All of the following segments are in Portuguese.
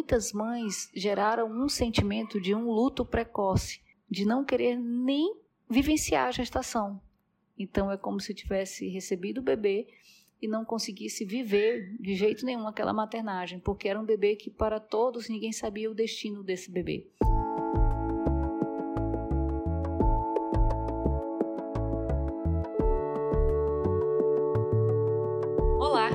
muitas mães geraram um sentimento de um luto precoce, de não querer nem vivenciar a gestação. Então é como se tivesse recebido o bebê e não conseguisse viver de jeito nenhum aquela maternagem, porque era um bebê que para todos ninguém sabia o destino desse bebê. Olá,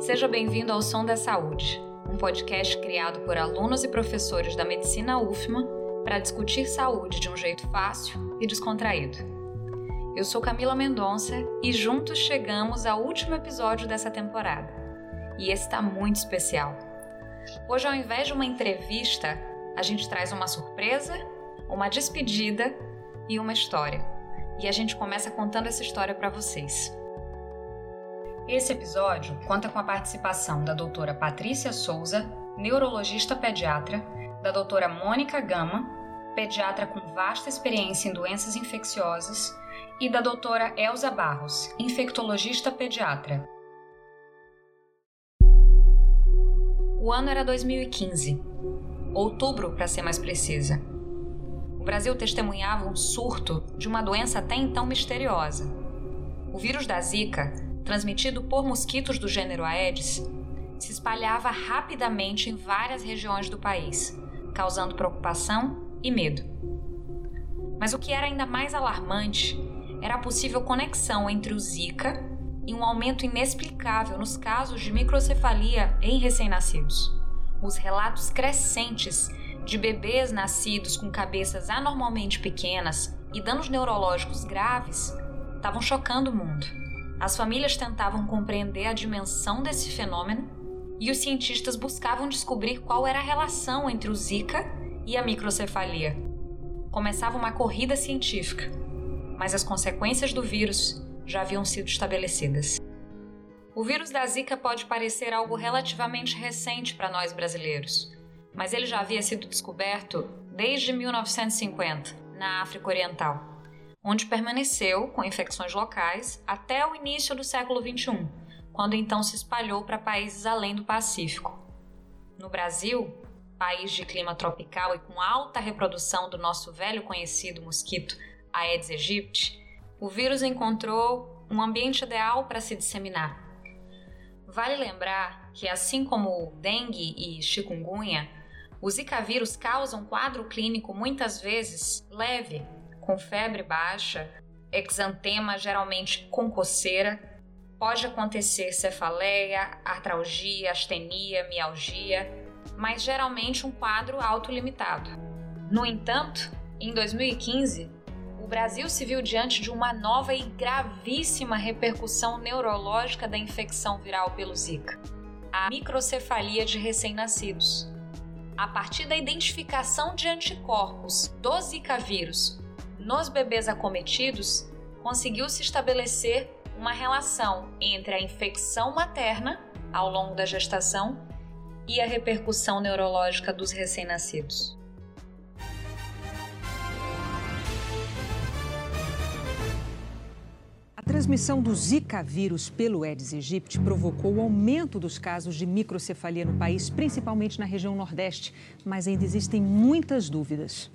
seja bem-vindo ao Som da Saúde, um podcast criado por alunos e professores da medicina UFMA para discutir saúde de um jeito fácil e descontraído. Eu sou Camila Mendonça e juntos chegamos ao último episódio dessa temporada. E esse está muito especial. Hoje, ao invés de uma entrevista, a gente traz uma surpresa, uma despedida e uma história. E a gente começa contando essa história para vocês. Esse episódio conta com a participação da doutora Patrícia Souza, neurologista pediatra, da doutora Mônica Gama, pediatra com vasta experiência em doenças infecciosas e da doutora Elza Barros, infectologista pediatra. O ano era 2015, outubro para ser mais precisa. O Brasil testemunhava um surto de uma doença até então misteriosa. O vírus da Zika, transmitido por mosquitos do gênero Aedes, se espalhava rapidamente em várias regiões do país, causando preocupação e medo. Mas o que era ainda mais alarmante era a possível conexão entre o Zika e um aumento inexplicável nos casos de microcefalia em recém-nascidos. Os relatos crescentes de bebês nascidos com cabeças anormalmente pequenas e danos neurológicos graves estavam chocando o mundo. As famílias tentavam compreender a dimensão desse fenômeno e os cientistas buscavam descobrir qual era a relação entre o Zika e a microcefalia. Começava uma corrida científica mas as consequências do vírus já haviam sido estabelecidas. O vírus da Zika pode parecer algo relativamente recente para nós brasileiros, mas ele já havia sido descoberto desde 1950 na África Oriental, onde permaneceu com infecções locais até o início do século XXI, quando então se espalhou para países além do Pacífico. No Brasil, país de clima tropical e com alta reprodução do nosso velho conhecido mosquito Aedes aegypti, o vírus encontrou um ambiente ideal para se disseminar. Vale lembrar que, assim como dengue e chikungunya, o Zika vírus causa um quadro clínico muitas vezes leve, com febre baixa, exantema geralmente com coceira, pode acontecer cefaleia, artralgia, astenia, mialgia, mas geralmente um quadro autolimitado. No entanto, em 2015, o Brasil se viu diante de uma nova e gravíssima repercussão neurológica da infecção viral pelo Zika, a microcefalia de recém-nascidos. A partir da identificação de anticorpos do Zika vírus nos bebês acometidos, conseguiu-se estabelecer uma relação entre a infecção materna ao longo da gestação e a repercussão neurológica dos recém-nascidos. transmissão do Zika vírus pelo Aedes aegypti provocou o aumento dos casos de microcefalia no país, principalmente na região Nordeste, mas ainda existem muitas dúvidas.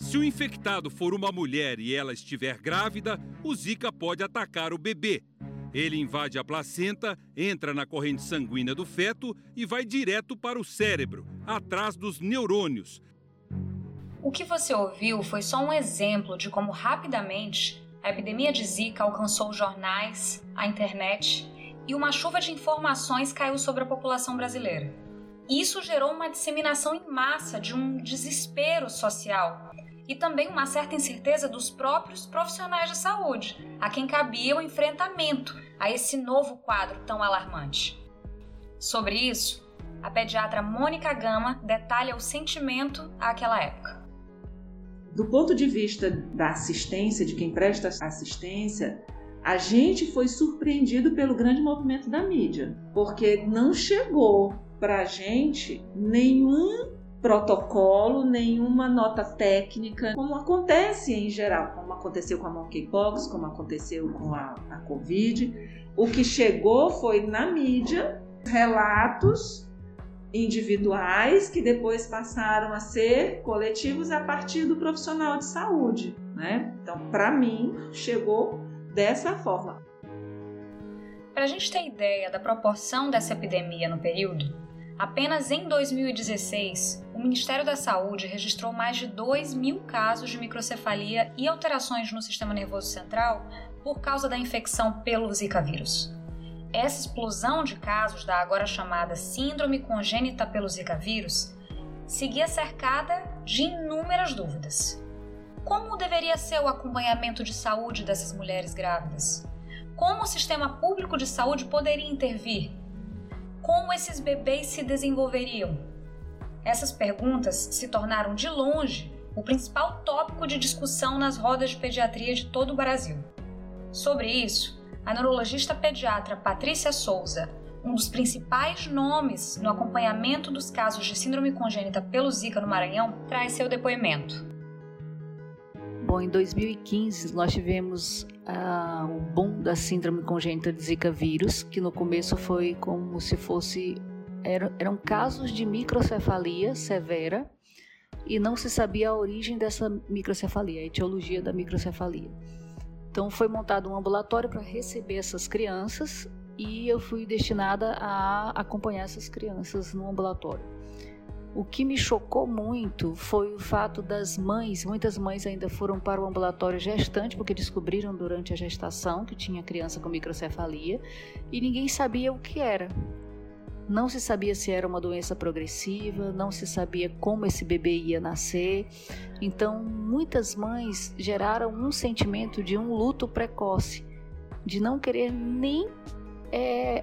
Se o infectado for uma mulher e ela estiver grávida, o Zika pode atacar o bebê. Ele invade a placenta, entra na corrente sanguínea do feto e vai direto para o cérebro, atrás dos neurônios. O que você ouviu foi só um exemplo de como rapidamente a epidemia de Zika alcançou os jornais, a internet e uma chuva de informações caiu sobre a população brasileira. Isso gerou uma disseminação em massa de um desespero social e também uma certa incerteza dos próprios profissionais de saúde, a quem cabia o enfrentamento a esse novo quadro tão alarmante. Sobre isso, a pediatra Mônica Gama detalha o sentimento àquela época. Do ponto de vista da assistência, de quem presta assistência, a gente foi surpreendido pelo grande movimento da mídia, porque não chegou para a gente nenhum protocolo, nenhuma nota técnica, como acontece em geral, como aconteceu com a monkeypox, como aconteceu com a, a Covid. O que chegou foi na mídia relatos individuais que depois passaram a ser coletivos a partir do profissional de saúde, né? Então, para mim, chegou dessa forma. Para a gente ter ideia da proporção dessa epidemia no período, apenas em 2016, o Ministério da Saúde registrou mais de 2 mil casos de microcefalia e alterações no sistema nervoso central por causa da infecção pelo Zika vírus. Essa explosão de casos da agora chamada Síndrome Congênita pelo Zika vírus seguia cercada de inúmeras dúvidas. Como deveria ser o acompanhamento de saúde dessas mulheres grávidas? Como o sistema público de saúde poderia intervir? Como esses bebês se desenvolveriam? Essas perguntas se tornaram de longe o principal tópico de discussão nas rodas de pediatria de todo o Brasil. Sobre isso, a neurologista pediatra Patrícia Souza, um dos principais nomes no acompanhamento dos casos de síndrome congênita pelo Zika no Maranhão, traz seu depoimento. Bom, em 2015 nós tivemos uh, o boom da síndrome congênita de Zika vírus, que no começo foi como se fosse eram casos de microcefalia severa e não se sabia a origem dessa microcefalia, a etiologia da microcefalia. Então foi montado um ambulatório para receber essas crianças e eu fui destinada a acompanhar essas crianças no ambulatório. O que me chocou muito foi o fato das mães, muitas mães ainda foram para o ambulatório gestante porque descobriram durante a gestação que tinha criança com microcefalia e ninguém sabia o que era. Não se sabia se era uma doença progressiva, não se sabia como esse bebê ia nascer. Então, muitas mães geraram um sentimento de um luto precoce, de não querer nem é,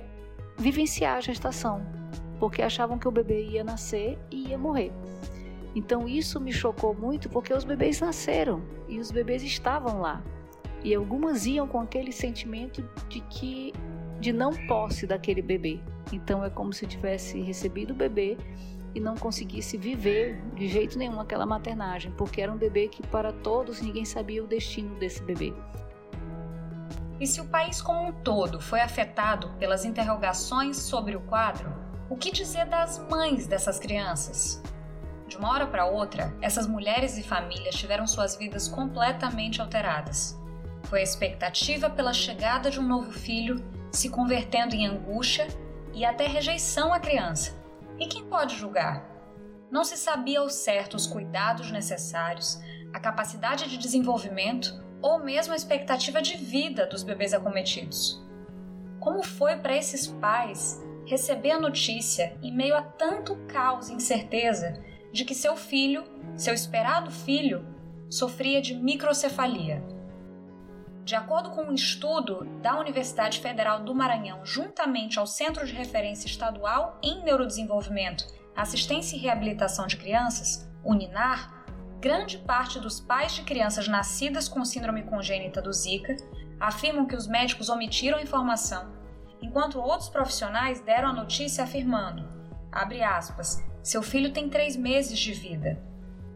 vivenciar a gestação, porque achavam que o bebê ia nascer e ia morrer. Então, isso me chocou muito porque os bebês nasceram e os bebês estavam lá. E algumas iam com aquele sentimento de que de não posse daquele bebê. Então é como se tivesse recebido o bebê e não conseguisse viver de jeito nenhum aquela maternagem, porque era um bebê que para todos ninguém sabia o destino desse bebê. E se o país como um todo foi afetado pelas interrogações sobre o quadro, o que dizer das mães dessas crianças? De uma hora para outra, essas mulheres e famílias tiveram suas vidas completamente alteradas. Foi a expectativa pela chegada de um novo filho se convertendo em angústia e até rejeição à criança. E quem pode julgar? Não se sabia ao certo os cuidados necessários, a capacidade de desenvolvimento ou mesmo a expectativa de vida dos bebês acometidos. Como foi para esses pais receber a notícia, em meio a tanto caos e incerteza, de que seu filho, seu esperado filho, sofria de microcefalia? De acordo com um estudo da Universidade Federal do Maranhão, juntamente ao Centro de Referência Estadual em Neurodesenvolvimento, Assistência e Reabilitação de Crianças, UNINAR, grande parte dos pais de crianças nascidas com síndrome congênita do Zika afirmam que os médicos omitiram informação, enquanto outros profissionais deram a notícia afirmando, aspas, seu filho tem três meses de vida.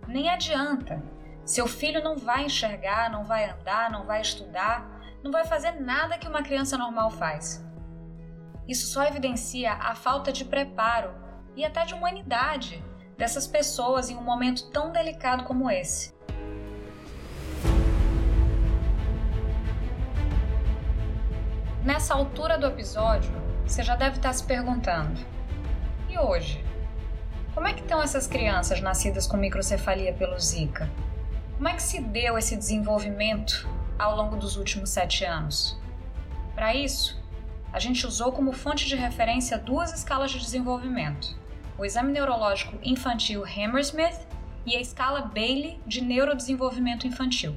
Nem adianta, seu filho não vai enxergar, não vai andar, não vai estudar, não vai fazer nada que uma criança normal faz. Isso só evidencia a falta de preparo e até de humanidade dessas pessoas em um momento tão delicado como esse. Nessa altura do episódio, você já deve estar se perguntando: e hoje? Como é que estão essas crianças nascidas com microcefalia pelo Zika? Como é que se deu esse desenvolvimento ao longo dos últimos sete anos? Para isso, a gente usou como fonte de referência duas escalas de desenvolvimento: o exame neurológico infantil Hammersmith e a escala Bailey de neurodesenvolvimento infantil.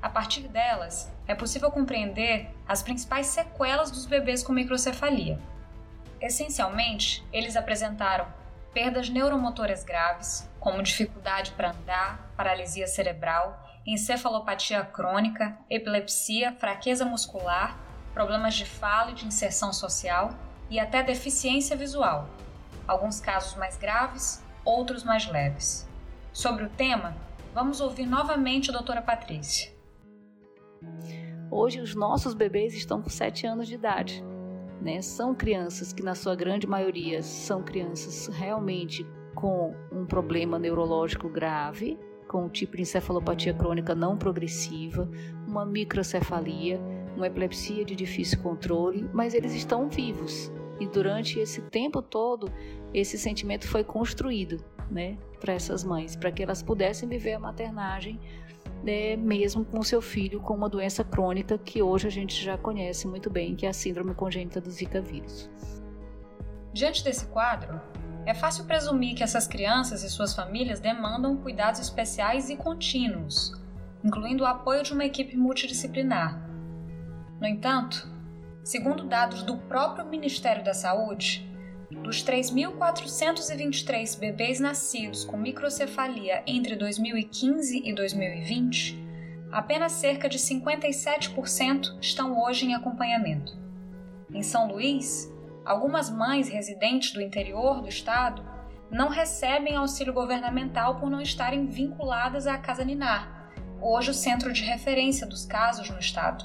A partir delas, é possível compreender as principais sequelas dos bebês com microcefalia. Essencialmente, eles apresentaram perdas neuromotoras graves, como dificuldade para andar, paralisia cerebral, encefalopatia crônica, epilepsia, fraqueza muscular, problemas de fala e de inserção social e até deficiência visual. Alguns casos mais graves, outros mais leves. Sobre o tema, vamos ouvir novamente a doutora Patrícia. Hoje os nossos bebês estão com 7 anos de idade né? São crianças que, na sua grande maioria, são crianças realmente com um problema neurológico grave, com um tipo de encefalopatia crônica não progressiva, uma microcefalia, uma epilepsia de difícil controle, mas eles estão vivos. E durante esse tempo todo, esse sentimento foi construído, né, para essas mães, para que elas pudessem viver a maternagem né, mesmo com seu filho com uma doença crônica que hoje a gente já conhece muito bem, que é a síndrome congênita do Zika vírus. Diante desse quadro, é fácil presumir que essas crianças e suas famílias demandam cuidados especiais e contínuos, incluindo o apoio de uma equipe multidisciplinar. No entanto, segundo dados do próprio Ministério da Saúde, dos 3.423 bebês nascidos com microcefalia entre 2015 e 2020, apenas cerca de 57% estão hoje em acompanhamento. Em São Luís, algumas mães residentes do interior do estado não recebem auxílio governamental por não estarem vinculadas à Casa Ninar, hoje o centro de referência dos casos no estado.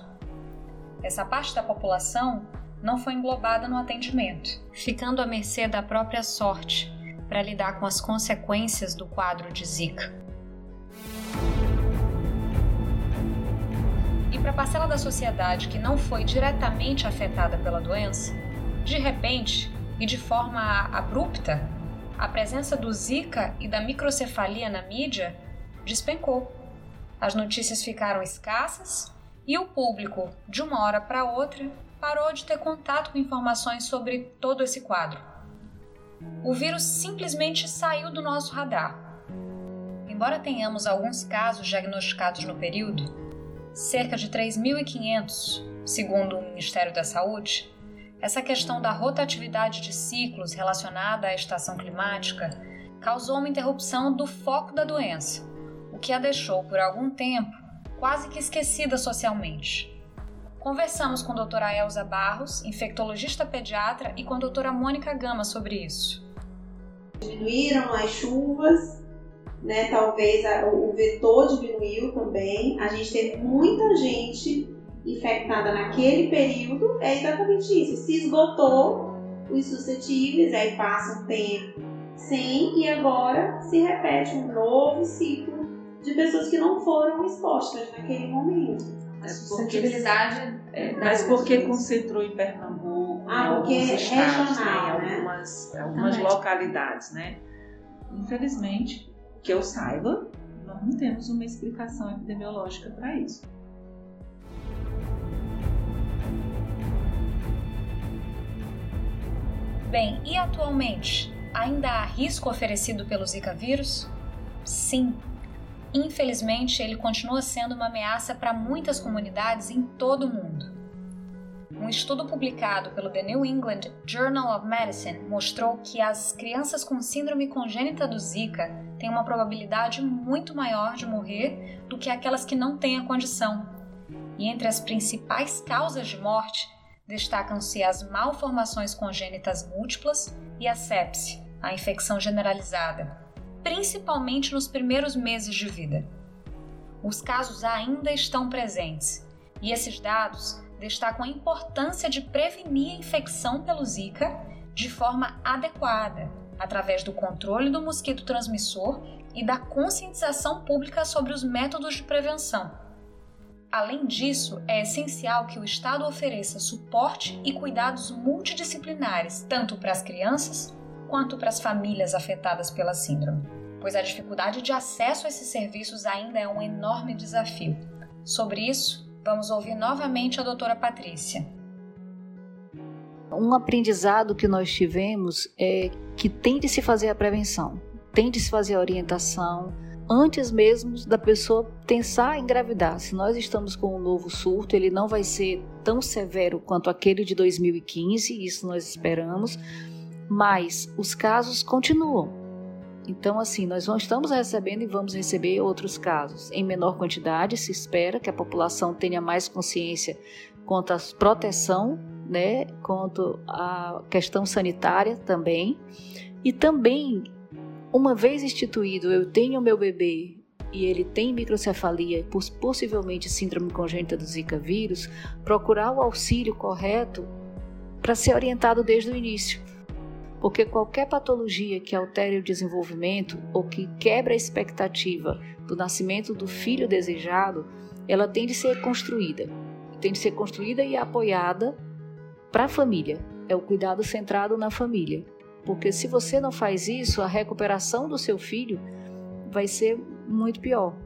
Essa parte da população não foi englobada no atendimento, ficando à mercê da própria sorte para lidar com as consequências do quadro de Zika. E para a parcela da sociedade que não foi diretamente afetada pela doença, de repente e de forma abrupta, a presença do Zika e da microcefalia na mídia despencou. As notícias ficaram escassas e o público, de uma hora para outra, parou de ter contato com informações sobre todo esse quadro. O vírus simplesmente saiu do nosso radar. Embora tenhamos alguns casos diagnosticados no período, cerca de 3.500, segundo o Ministério da Saúde, essa questão da rotatividade de ciclos relacionada à estação climática causou uma interrupção do foco da doença, o que a deixou por algum tempo quase que esquecida socialmente. Conversamos com a doutora Elza Barros, infectologista pediatra, e com a doutora Mônica Gama sobre isso. Diminuíram as chuvas, né? talvez o vetor diminuiu também. A gente teve muita gente infectada naquele período. É exatamente isso. Se esgotou os suscetíveis, aí passa um tempo sem e agora se repete um novo ciclo de pessoas que não foram expostas naquele momento. A suscetibilidade é, Mas porque concentrou em Pernambuco, ah, em alguns é estados, regional, né, em algumas, algumas localidades, né? Infelizmente, que eu saiba, nós não temos uma explicação epidemiológica para isso. Bem, e atualmente, ainda há risco oferecido pelo Zika vírus? Sim, infelizmente, ele continua sendo uma ameaça para muitas comunidades em todo o mundo. Um estudo publicado pelo The New England Journal of Medicine mostrou que as crianças com síndrome congênita do Zika têm uma probabilidade muito maior de morrer do que aquelas que não têm a condição. E entre as principais causas de morte destacam-se as malformações congênitas múltiplas e a sepse, a infecção generalizada principalmente nos primeiros meses de vida. Os casos ainda estão presentes e esses dados destacam a importância de prevenir a infecção pelo Zika de forma adequada, através do controle do mosquito transmissor e da conscientização pública sobre os métodos de prevenção. Além disso, é essencial que o Estado ofereça suporte e cuidados multidisciplinares tanto para as crianças quanto para as famílias afetadas pela síndrome, pois a dificuldade de acesso a esses serviços ainda é um enorme desafio. Sobre isso, vamos ouvir novamente a doutora Patrícia. Um aprendizado que nós tivemos é que tem de se fazer a prevenção, tem de se fazer a orientação, antes mesmo da pessoa pensar em engravidar. Se nós estamos com um novo surto, ele não vai ser tão severo quanto aquele de 2015, isso nós esperamos, mas os casos continuam. Então, assim, nós não estamos recebendo e vamos receber outros casos. Em menor quantidade, se espera que a população tenha mais consciência quanto à proteção, né, quanto à questão sanitária também. E também, uma vez instituído, eu tenho meu bebê e ele tem microcefalia possivelmente síndrome congênita do Zika vírus, procurar o auxílio correto para ser orientado desde o início. Porque qualquer patologia que altere o desenvolvimento ou que quebra a expectativa do nascimento do filho desejado, ela tem de ser construída. Tem de ser construída e apoiada para a família. É o cuidado centrado na família. Porque se você não faz isso, a recuperação do seu filho vai ser muito pior.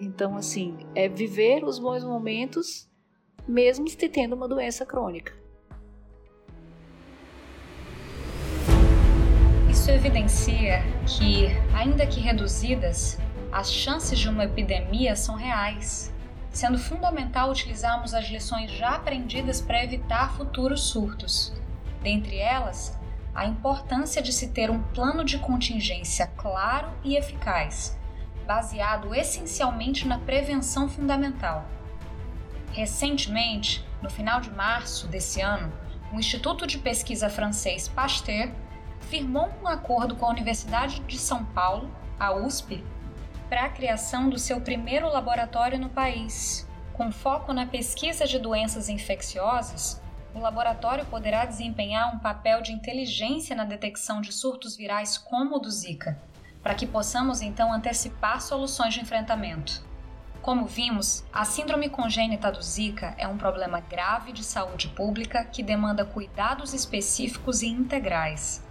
Então, assim, é viver os bons momentos, mesmo tendo uma doença crônica. Isso evidencia que, ainda que reduzidas, as chances de uma epidemia são reais, sendo fundamental utilizarmos as lições já aprendidas para evitar futuros surtos. Dentre elas, a importância de se ter um plano de contingência claro e eficaz, baseado essencialmente na prevenção fundamental. Recentemente, no final de março desse ano, o Instituto de Pesquisa francês Pasteur firmou um acordo com a Universidade de São Paulo, a USP, para a criação do seu primeiro laboratório no país. Com foco na pesquisa de doenças infecciosas, o laboratório poderá desempenhar um papel de inteligência na detecção de surtos virais como o do Zika, para que possamos então antecipar soluções de enfrentamento. Como vimos, a síndrome congênita do Zika é um problema grave de saúde pública que demanda cuidados específicos e integrais.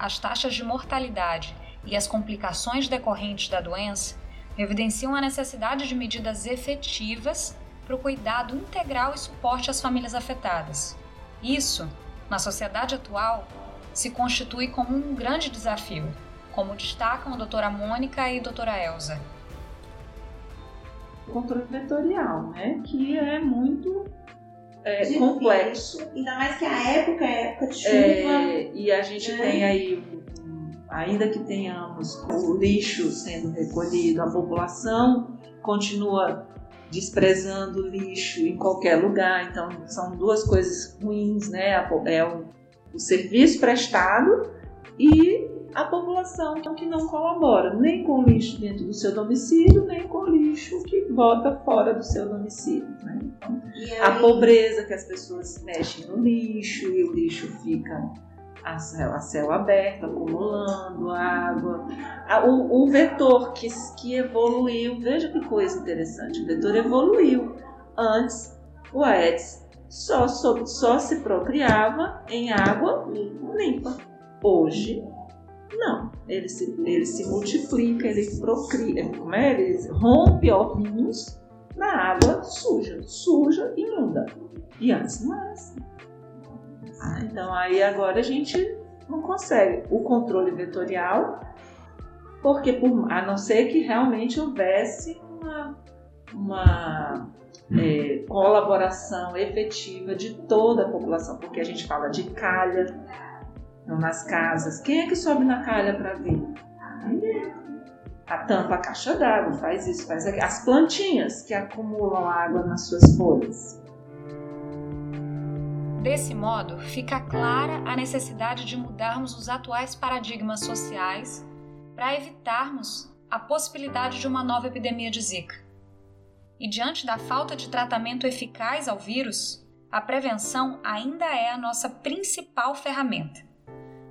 As taxas de mortalidade e as complicações decorrentes da doença evidenciam a necessidade de medidas efetivas para o cuidado integral e suporte às famílias afetadas. Isso, na sociedade atual, se constitui como um grande desafio, como destacam a doutora Mônica e a doutora Elza. O controle vetorial, né, que é muito é, complexo. Ainda mais que a época é época de chuva. É, e a gente né? tem aí, ainda que tenhamos o lixo sendo recolhido, a população continua desprezando lixo em qualquer lugar. Então, são duas coisas ruins, né? É o, o serviço prestado e a população que não colabora nem com lixo dentro do seu domicílio, nem com lixo que bota fora do seu domicílio. Né? Então, a pobreza que as pessoas mexem no lixo e o lixo fica a céu, a céu aberto, acumulando água. O, o, vetor que, que evoluiu, veja que coisa interessante, o vetor evoluiu. Antes, o Aedes só, só, só se procriava em água limpa. Hoje, não. Ele se, ele se multiplica, ele procria, como é? Ele rompe ovinhos na água suja, suja e imunda. E antes não era assim. Ah, então aí agora a gente não consegue o controle vetorial, porque por, a não ser que realmente houvesse uma, uma é, colaboração efetiva de toda a população, porque a gente fala de calha nas casas. Quem é que sobe na calha para ver? A tampa a caixa d'água, faz isso, faz aquilo. As plantinhas que acumulam água nas suas folhas. Desse modo, fica clara a necessidade de mudarmos os atuais paradigmas sociais para evitarmos a possibilidade de uma nova epidemia de Zika. E diante da falta de tratamento eficaz ao vírus, a prevenção ainda é a nossa principal ferramenta.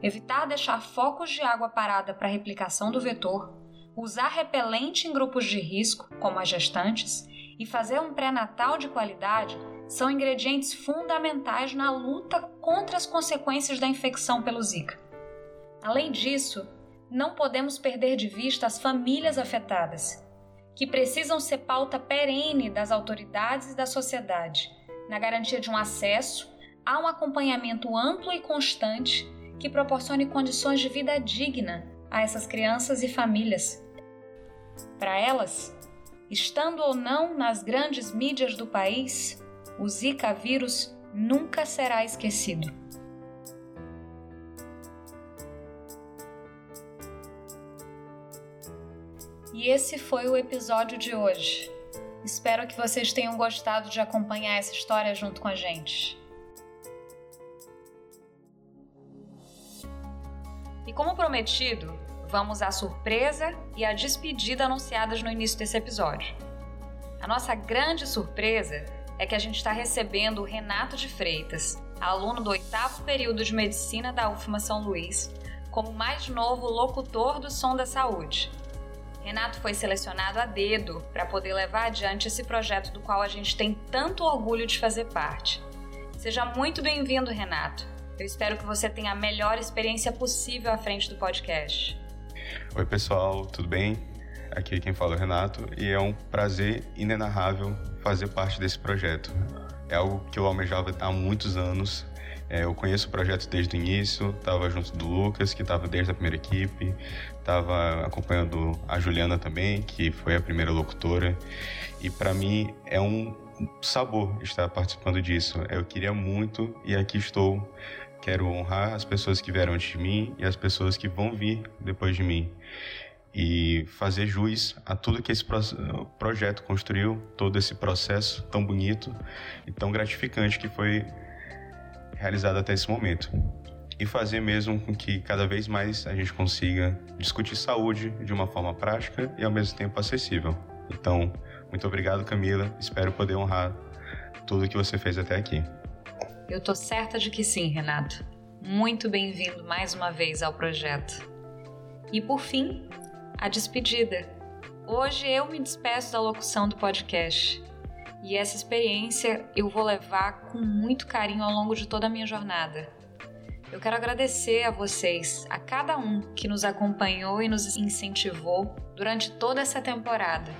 Evitar deixar focos de água parada para replicação do vetor, usar repelente em grupos de risco, como as gestantes, e fazer um pré-natal de qualidade são ingredientes fundamentais na luta contra as consequências da infecção pelo Zika. Além disso, não podemos perder de vista as famílias afetadas, que precisam ser pauta perene das autoridades e da sociedade, na garantia de um acesso a um acompanhamento amplo e constante que proporcione condições de vida digna a essas crianças e famílias. Para elas, estando ou não nas grandes mídias do país, o Zika vírus nunca será esquecido. E esse foi o episódio de hoje. Espero que vocês tenham gostado de acompanhar essa história junto com a gente. E como prometido, vamos à surpresa e à despedida anunciadas no início desse episódio. A nossa grande surpresa é que a gente está recebendo o Renato de Freitas, aluno do oitavo período de medicina da UFMA São Luís, como mais novo locutor do Som da Saúde. Renato foi selecionado a dedo para poder levar adiante esse projeto do qual a gente tem tanto orgulho de fazer parte. Seja muito bem-vindo, Renato. Eu espero que você tenha a melhor experiência possível à frente do podcast. Oi, pessoal, tudo bem? Aqui quem fala é o Renato e é um prazer inenarrável fazer parte desse projeto. É algo que eu almejava há muitos anos. É, eu conheço o projeto desde o início, estava junto do Lucas, que estava desde a primeira equipe, estava acompanhando a Juliana também, que foi a primeira locutora. E para mim é um sabor estar participando disso. Eu queria muito e aqui estou. Quero honrar as pessoas que vieram antes de mim e as pessoas que vão vir depois de mim e fazer jus a tudo que esse projeto construiu, todo esse processo tão bonito e tão gratificante que foi realizado até esse momento. E fazer mesmo com que cada vez mais a gente consiga discutir saúde de uma forma prática e ao mesmo tempo acessível. Então, muito obrigado, Camila. Espero poder honrar tudo que você fez até aqui. Eu tô certa de que sim, Renato. Muito bem-vindo mais uma vez ao projeto. E por fim, a despedida. Hoje eu me despeço da locução do podcast. E essa experiência eu vou levar com muito carinho ao longo de toda a minha jornada. Eu quero agradecer a vocês, a cada um que nos acompanhou e nos incentivou durante toda essa temporada.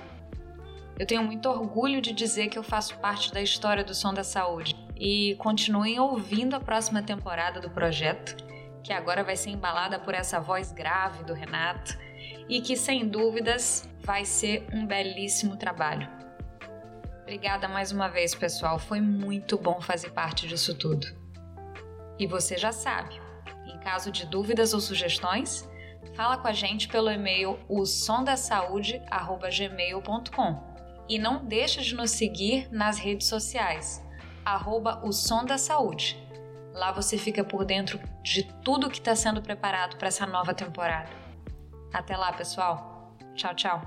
Eu tenho muito orgulho de dizer que eu faço parte da história do Som da Saúde e continuem ouvindo a próxima temporada do projeto, que agora vai ser embalada por essa voz grave do Renato e que sem dúvidas vai ser um belíssimo trabalho. Obrigada mais uma vez, pessoal. Foi muito bom fazer parte disso tudo. E você já sabe, em caso de dúvidas ou sugestões, fala com a gente pelo e-mail o sondasaude@gmail.com. E não deixe de nos seguir nas redes sociais, arroba o Som da Saúde. Lá você fica por dentro de tudo que está sendo preparado para essa nova temporada. Até lá, pessoal. Tchau, tchau.